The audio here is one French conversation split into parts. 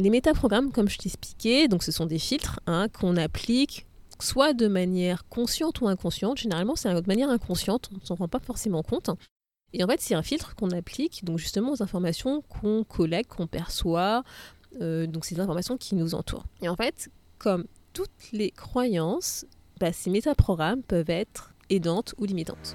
Les métaprogrammes, comme je t'expliquais, donc ce sont des filtres hein, qu'on applique soit de manière consciente ou inconsciente. Généralement, c'est de manière inconsciente, on ne s'en rend pas forcément compte. Et en fait, c'est un filtre qu'on applique donc justement aux informations qu'on collecte, qu'on perçoit, euh, donc ces informations qui nous entourent. Et en fait, comme toutes les croyances, bah, ces métaprogrammes peuvent être aidantes ou limitantes.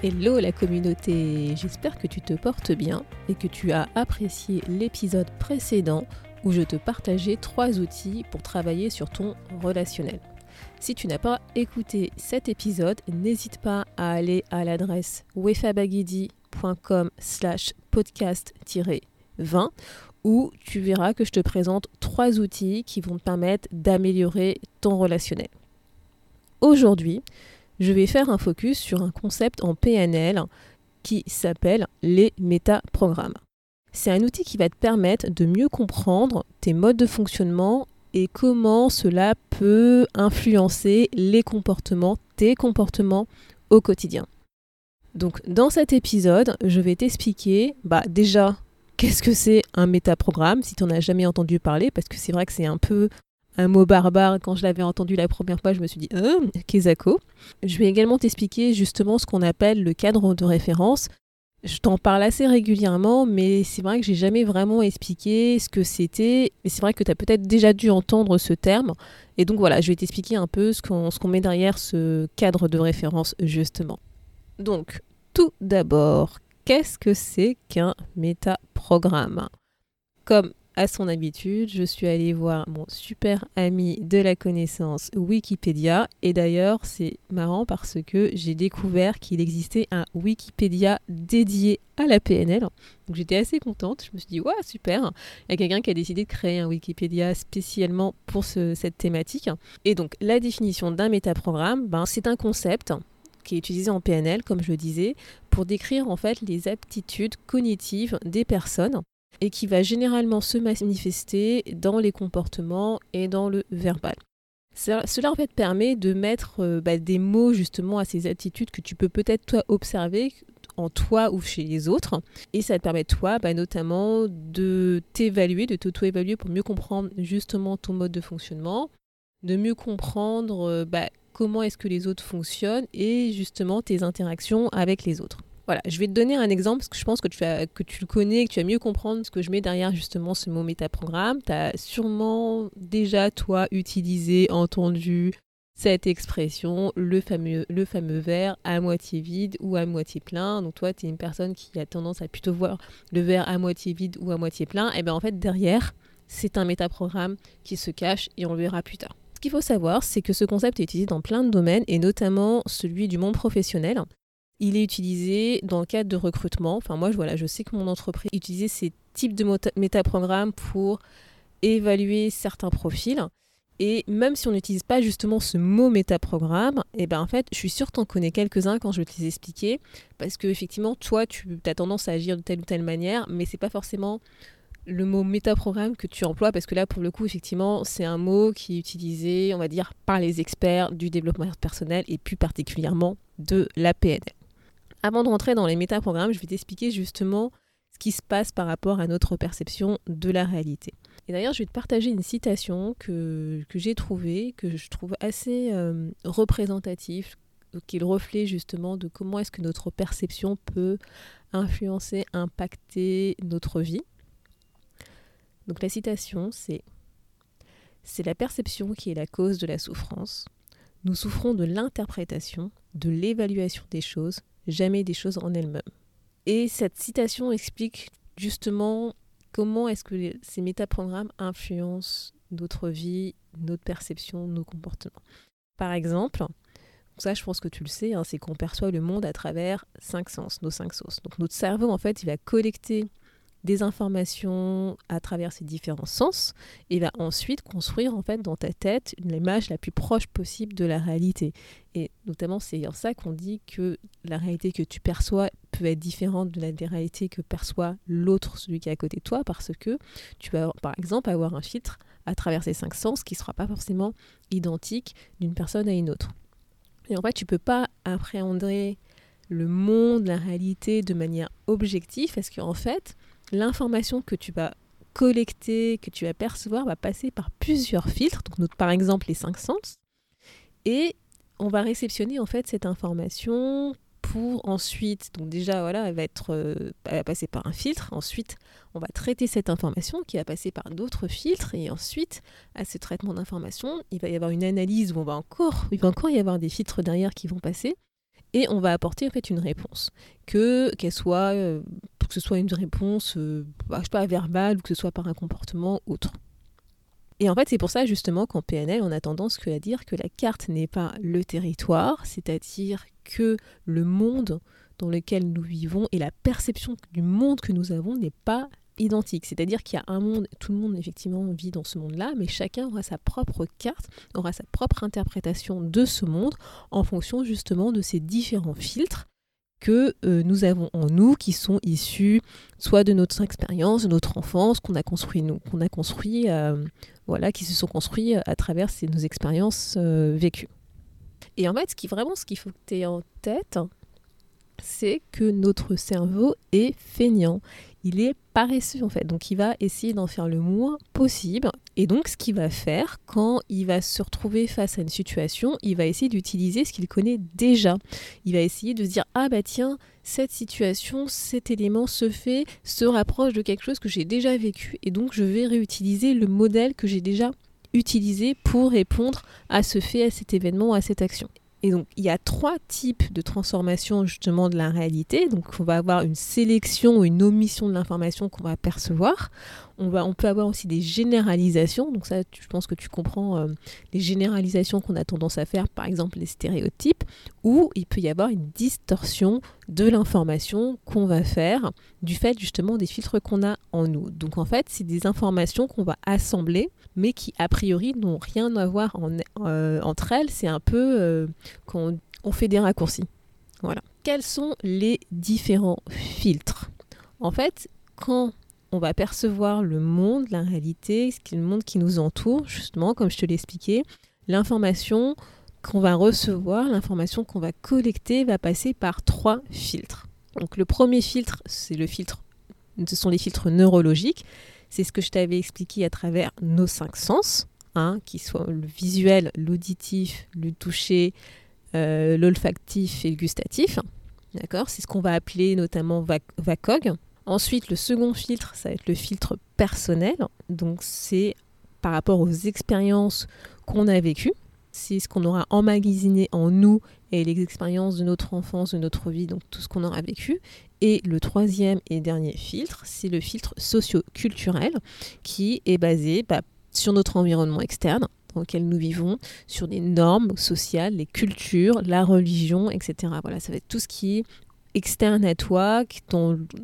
Hello la communauté, j'espère que tu te portes bien et que tu as apprécié l'épisode précédent où je te partageais trois outils pour travailler sur ton relationnel. Si tu n'as pas écouté cet épisode, n'hésite pas à aller à l'adresse wefabagidi.com slash podcast-20 où tu verras que je te présente trois outils qui vont te permettre d'améliorer ton relationnel. Aujourd'hui, je vais faire un focus sur un concept en PNL qui s'appelle les métaprogrammes. C'est un outil qui va te permettre de mieux comprendre tes modes de fonctionnement et comment cela peut influencer les comportements, tes comportements au quotidien. Donc dans cet épisode, je vais t'expliquer bah, déjà qu'est-ce que c'est un métaprogramme si tu n'en as jamais entendu parler parce que c'est vrai que c'est un peu un mot barbare. Quand je l'avais entendu la première fois, je me suis dit, euh, Kezako. Je vais également t'expliquer justement ce qu'on appelle le cadre de référence. Je t'en parle assez régulièrement, mais c'est vrai que j'ai jamais vraiment expliqué ce que c'était. Et c'est vrai que tu as peut-être déjà dû entendre ce terme. Et donc voilà, je vais t'expliquer un peu ce qu'on met derrière ce cadre de référence, justement. Donc, tout d'abord, qu'est-ce que c'est qu'un métaprogramme? Comme à son habitude, je suis allée voir mon super ami de la connaissance Wikipédia. Et d'ailleurs, c'est marrant parce que j'ai découvert qu'il existait un Wikipédia dédié à la PNL. Donc j'étais assez contente. Je me suis dit, super. Il y a quelqu'un qui a décidé de créer un Wikipédia spécialement pour cette thématique. Et donc, la définition d'un métaprogramme, ben, c'est un concept qui est utilisé en PNL, comme je le disais, pour décrire en fait les aptitudes cognitives des personnes et qui va généralement se manifester dans les comportements et dans le verbal. Cela en fait permet de mettre euh, bah, des mots justement à ces attitudes que tu peux peut-être toi observer en toi ou chez les autres. Et ça te permet toi bah, notamment de t'évaluer, de t'auto-évaluer pour mieux comprendre justement ton mode de fonctionnement, de mieux comprendre euh, bah, comment est-ce que les autres fonctionnent et justement tes interactions avec les autres. Voilà, je vais te donner un exemple parce que je pense que tu, le connais, que tu vas mieux comprendre ce que je mets derrière justement ce mot métaprogramme. Tu as sûrement déjà, toi, utilisé, entendu cette expression, le fameux, le fameux verre à moitié vide ou à moitié plein. Donc toi, tu es une personne qui a tendance à plutôt voir le verre à moitié vide ou à moitié plein. Et bien en fait, derrière, c'est un métaprogramme qui se cache et on le verra plus tard. Ce qu'il faut savoir, c'est que ce concept est utilisé dans plein de domaines et notamment celui du monde professionnel. Il est utilisé dans le cadre de recrutement. Enfin, moi, je, je sais que mon entreprise utilisait ces types de métaprogrammes pour évaluer certains profils. Et même si on n'utilise pas justement ce mot métaprogramme, et eh ben en fait, je suis sûre que tu en connais quelques-uns quand je vais te les expliquer. Parce que effectivement, toi, tu as tendance à agir de telle ou telle manière, mais c'est pas forcément le mot métaprogramme que tu emploies, parce que là, pour le coup, effectivement, c'est un mot qui est utilisé, on va dire, par les experts du développement personnel et plus particulièrement de la PNL. Avant de rentrer dans les métaprogrammes, je vais t'expliquer justement ce qui se passe par rapport à notre perception de la réalité. Et d'ailleurs, je vais te partager une citation que, j'ai trouvée, que je trouve assez euh, représentative, qui est le reflet justement de comment est-ce que notre perception peut influencer, impacter notre vie. Donc la citation, c'est C'est la perception qui est la cause de la souffrance. Nous souffrons de l'interprétation, de l'évaluation des choses, jamais des choses en elles-mêmes. Et cette citation explique justement comment est-ce que ces métaprogrammes influencent notre vie, notre perception, nos comportements. Par exemple, ça, je pense que tu le sais, hein, c'est qu'on perçoit le monde à travers cinq sens, nos cinq sens. Donc notre cerveau, en fait, il va collecter des informations à travers ces différents sens et va ensuite construire en fait dans ta tête l'image la plus proche possible de la réalité. Et notamment c'est en ça qu'on dit que la réalité que tu perçois peut être différente de la réalité que perçoit l'autre, celui qui est à côté de toi, parce que tu vas par exemple avoir un filtre à travers ces cinq sens qui ne sera pas forcément identique d'une personne à une autre. Et en fait, tu peux pas appréhender le monde, la réalité de manière objective parce qu'en fait, l'information que tu vas collecter, que tu vas percevoir, va passer par plusieurs filtres, donc par exemple les cinq sens, et on va réceptionner en fait cette information pour ensuite, donc déjà voilà, elle va être, euh, elle va passer par un filtre. Ensuite, on va traiter cette information qui va passer par d'autres filtres. Et ensuite, à ce traitement d'information, il va y avoir une analyse où on va encore, il va encore y avoir des filtres derrière qui vont passer et on va apporter une réponse, que qu'elle soit, euh, ce soit une réponse, euh, bah, verbale ou que ce soit par un comportement autre. Et en fait, c'est pour ça justement qu'en PNL, on a tendance à dire que la carte n'est pas le territoire, c'est-à-dire que le monde dans lequel nous vivons et la perception du monde que nous avons n'est pas identique. C'est-à-dire qu'il y a un monde, tout le monde effectivement vit dans ce monde-là, mais chacun aura sa propre carte, aura sa propre interprétation de ce monde en fonction justement de ces différents filtres que euh, nous avons en nous, qui sont issus soit de notre expérience, de notre enfance, qu'on a construit nous, qu'on a construit, euh, voilà, qui se sont construits à travers nos expériences euh, vécues. Et en fait, ce qui vraiment, ce qu'il faut que tu aies en tête, c'est que notre cerveau est feignant il est paresseux en fait. Donc il va essayer d'en faire le moins possible. Et donc ce qu'il va faire quand il va se retrouver face à une situation, il va essayer d'utiliser ce qu'il connaît déjà. Il va essayer de se dire ah bah tiens, cette situation, cet élément se fait, se rapproche de quelque chose que j'ai déjà vécu et donc je vais réutiliser le modèle que j'ai déjà utilisé pour répondre à ce fait, à cet événement, à cette action. Et donc, il y a trois types de transformation justement de la réalité. Donc, on va avoir une sélection ou une omission de l'information qu'on va percevoir. On, peut avoir aussi des généralisations. Donc, ça, je pense que tu comprends euh, les généralisations qu'on a tendance à faire, par exemple les stéréotypes, ou il peut y avoir une distorsion de l'information qu'on va faire du fait justement des filtres qu'on a en nous. Donc, en fait, c'est des informations qu'on va assembler mais qui a priori n'ont rien à voir euh, entre elles. C'est un peu euh, qu'on on fait des raccourcis. Voilà. Quels sont les différents filtres? En fait, quand on va percevoir le monde, la réalité, ce qui le monde qui nous entoure, justement, comme je te l'ai expliqué, l'information qu'on va recevoir, l'information qu'on va collecter va passer par trois filtres. Donc le premier filtre, c'est le filtre, ce sont les filtres neurologiques. C'est ce que je t'avais expliqué à travers nos cinq sens, hein, qui sont le visuel, l'auditif, le toucher, euh, l'olfactif et le gustatif. D'accord? C'est ce qu'on va appeler notamment VACOG. Ensuite, le second filtre, ça va être le filtre personnel. Donc, c'est par rapport aux expériences qu'on a vécues. C'est ce qu'on aura emmagasiné en nous et les expériences de notre enfance, de notre vie, donc tout ce qu'on aura vécu. Et le troisième et dernier filtre, c'est le filtre socio-culturel qui est basé bah, sur notre environnement externe dans lequel nous vivons, sur les normes sociales, les cultures, la religion, etc. Voilà, ça va être tout ce qui est externe à toi,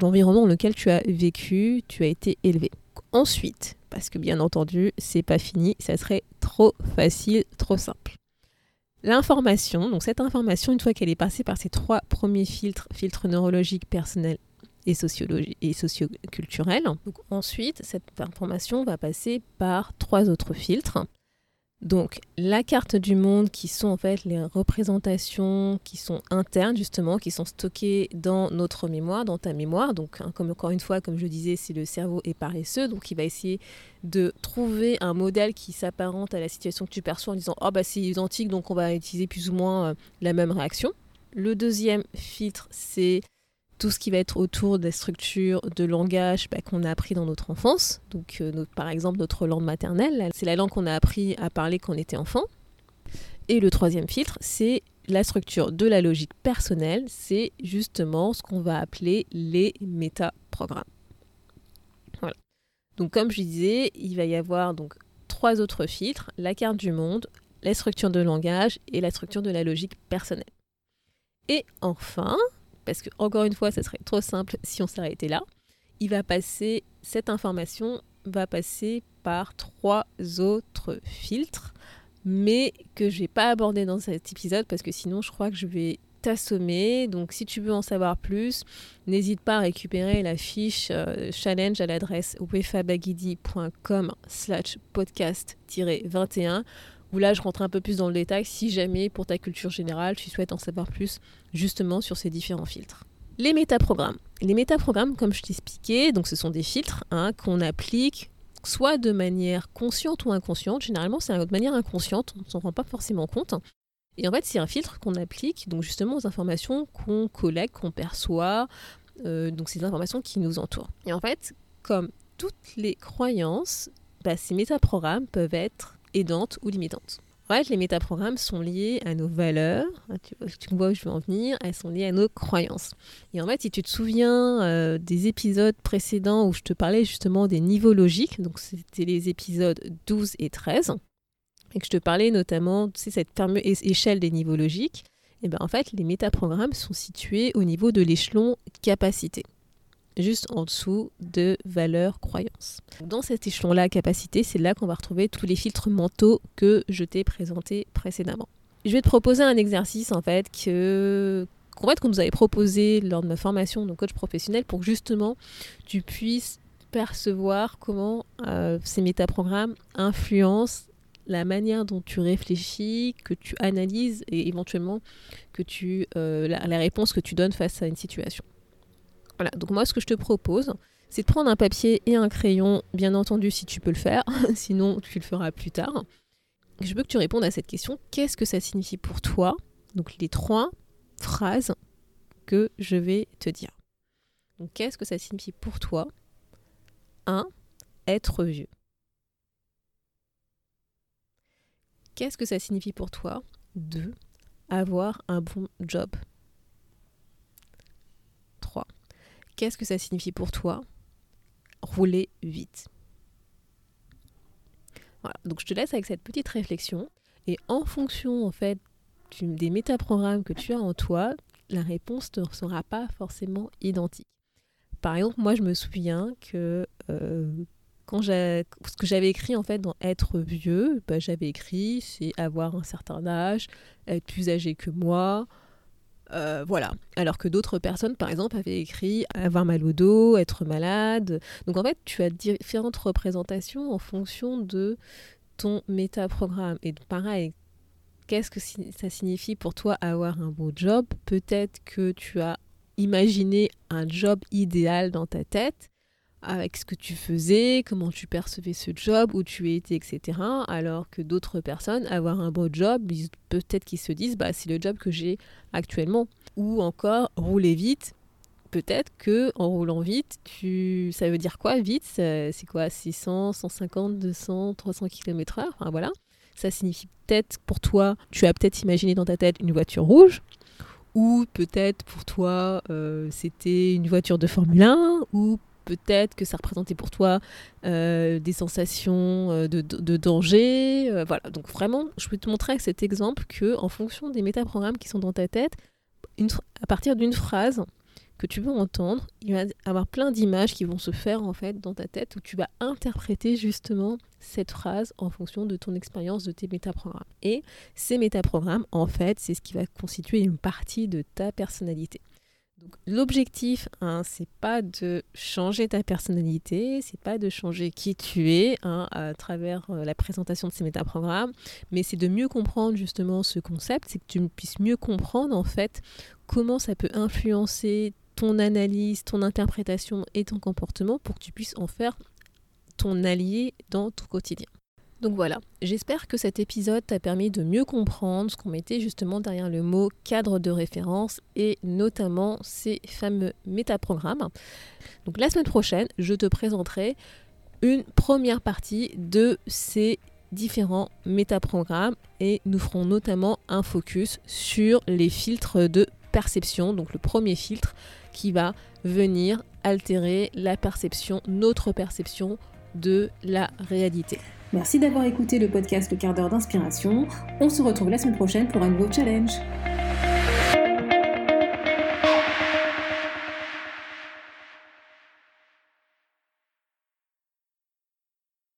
l'environnement dans lequel tu as vécu, tu as été élevé. Ensuite, parce que bien entendu, c'est pas fini, ça serait trop facile, trop simple. L'information, donc cette information, une fois qu'elle est passée par ces trois premiers filtres, filtres neurologiques, personnels et, et socioculturels, ensuite cette information va passer par trois autres filtres. Donc la carte du monde qui sont en fait les représentations qui sont internes justement, qui sont stockées dans notre mémoire, dans ta mémoire. Donc hein, comme encore une fois, comme je disais, c'est le cerveau est paresseux, donc il va essayer de trouver un modèle qui s'apparente à la situation que tu perçois en disant oh bah c'est identique donc on va utiliser plus ou moins euh, la même réaction. Le deuxième filtre c'est tout ce qui va être autour des structures de langage bah, qu'on a appris dans notre enfance. Donc, euh, par exemple, notre langue maternelle, c'est la langue qu'on a appris à parler quand on était enfant. Et le troisième filtre, c'est la structure de la logique personnelle. C'est justement ce qu'on va appeler les métaprogrammes. Voilà. Donc, comme je disais, il va y avoir donc trois autres filtres la carte du monde, la structure de langage et la structure de la logique personnelle. Et enfin, parce que encore une fois, ça serait trop simple si on s'arrêtait là, il va passer, cette information va passer par trois autres filtres, mais que je vais pas aborder dans cet épisode parce que sinon je crois que je vais t'assommer. Donc si tu veux en savoir plus, n'hésite pas à récupérer la fiche euh, challenge à l'adresse wefabagidi.com slash podcast-21 où là je rentre un peu plus dans le détail si jamais pour ta culture générale tu souhaites en savoir plus justement sur ces différents filtres. Les métaprogrammes. Les métaprogrammes, comme je t'expliquais, donc ce sont des filtres hein, qu'on applique soit de manière consciente ou inconsciente. Généralement, c'est de manière inconsciente, on ne s'en rend pas forcément compte. Et en fait, c'est un filtre qu'on applique donc justement aux informations qu'on collecte, qu'on perçoit, euh, donc ces informations qui nous entourent. Et en fait, comme toutes les croyances, bah, ces métaprogrammes peuvent être aidantes ou limitantes. En fait, les métaprogrammes sont liés à nos valeurs, hein, tu, vois où je veux en venir, elles sont liées à nos croyances. Et en fait, si tu te souviens euh, des épisodes précédents où je te parlais justement des niveaux logiques, donc c'était les épisodes 12 et 13, et que je te parlais notamment de cette échelle des niveaux logiques, et bien en fait, les métaprogrammes sont situés au niveau de l'échelon capacité juste en dessous de valeur croyance. Dans cet échelon-là, capacité, c'est là qu'on va retrouver tous les filtres mentaux que je t'ai présentés précédemment. Je vais te proposer un exercice en fait que qu'on nous avait proposé lors de ma formation de coach professionnel pour que justement tu puisses percevoir comment euh, ces métaprogrammes influencent la manière dont tu réfléchis, que tu analyses et éventuellement que tu euh, la réponse que tu donnes face à une situation. Voilà, donc moi ce que je te propose, c'est de prendre un papier et un crayon, bien entendu si tu peux le faire, sinon tu le feras plus tard. Je veux que tu répondes à cette question, qu'est-ce que ça signifie pour toi? Donc les trois phrases que je vais te dire. Qu'est-ce que ça signifie pour toi? 1. Être vieux. Qu'est-ce que ça signifie pour toi? 2. Avoir un bon job. Qu'est-ce que ça signifie pour toi Rouler vite? Voilà, donc je te laisse avec cette petite réflexion et en fonction en fait des métaprogrammes que tu as en toi, la réponse ne sera pas forcément identique. Par exemple, moi je me souviens que euh, quand ce que j'avais écrit en fait dans être vieux, bah, j'avais écrit c'est avoir un certain âge, être plus âgé que moi, euh, voilà. Alors que d'autres personnes, par exemple, avaient écrit avoir mal au dos, être malade. Donc en fait, tu as différentes représentations en fonction de ton métaprogramme. Et pareil, qu'est-ce que ça signifie pour toi avoir un beau job? Peut-être que tu as imaginé un job idéal dans ta tête avec ce que tu faisais, comment tu percevais ce job, où tu étais, etc. Alors que d'autres personnes, avoir un beau job, peut-être qu'ils se disent, bah, c'est le job que j'ai actuellement. Ou encore, rouler vite. Peut-être que en roulant vite, tu... ça veut dire quoi vite? C'est quoi? 600, 150, 200, 300 km/h enfin, voilà. Ça signifie peut-être pour toi, tu as peut-être imaginé dans ta tête une voiture rouge, ou peut-être pour toi euh, c'était une voiture de Formule 1, ou peut-être que ça représentait pour toi euh, des sensations euh, de, danger. Euh, voilà, donc vraiment, je peux te montrer avec cet exemple que en fonction des métaprogrammes qui sont dans ta tête, à partir d'une phrase que tu veux entendre, il va y avoir plein d'images qui vont se faire en fait dans ta tête où tu vas interpréter justement cette phrase en fonction de ton expérience de tes métaprogrammes. Et ces métaprogrammes, en fait, c'est ce qui va constituer une partie de ta personnalité l'objectif, hein, c'est pas de changer ta personnalité, c'est pas de changer qui tu es hein, à travers euh, la présentation de ces métaprogrammes, mais c'est de mieux comprendre justement ce concept, c'est que tu puisses mieux comprendre en fait comment ça peut influencer ton analyse, ton interprétation et ton comportement pour que tu puisses en faire ton allié dans ton quotidien. Donc voilà, j'espère que cet épisode t'a permis de mieux comprendre ce qu'on mettait justement derrière le mot cadre de référence et notamment ces fameux métaprogrammes. Donc la semaine prochaine, je te présenterai une première partie de ces différents métaprogrammes et nous ferons notamment un focus sur les filtres de perception. Donc le premier filtre qui va venir altérer la perception, notre perception de la réalité. Merci d'avoir écouté le podcast Le quart d'heure d'inspiration. On se retrouve la semaine prochaine pour un nouveau challenge.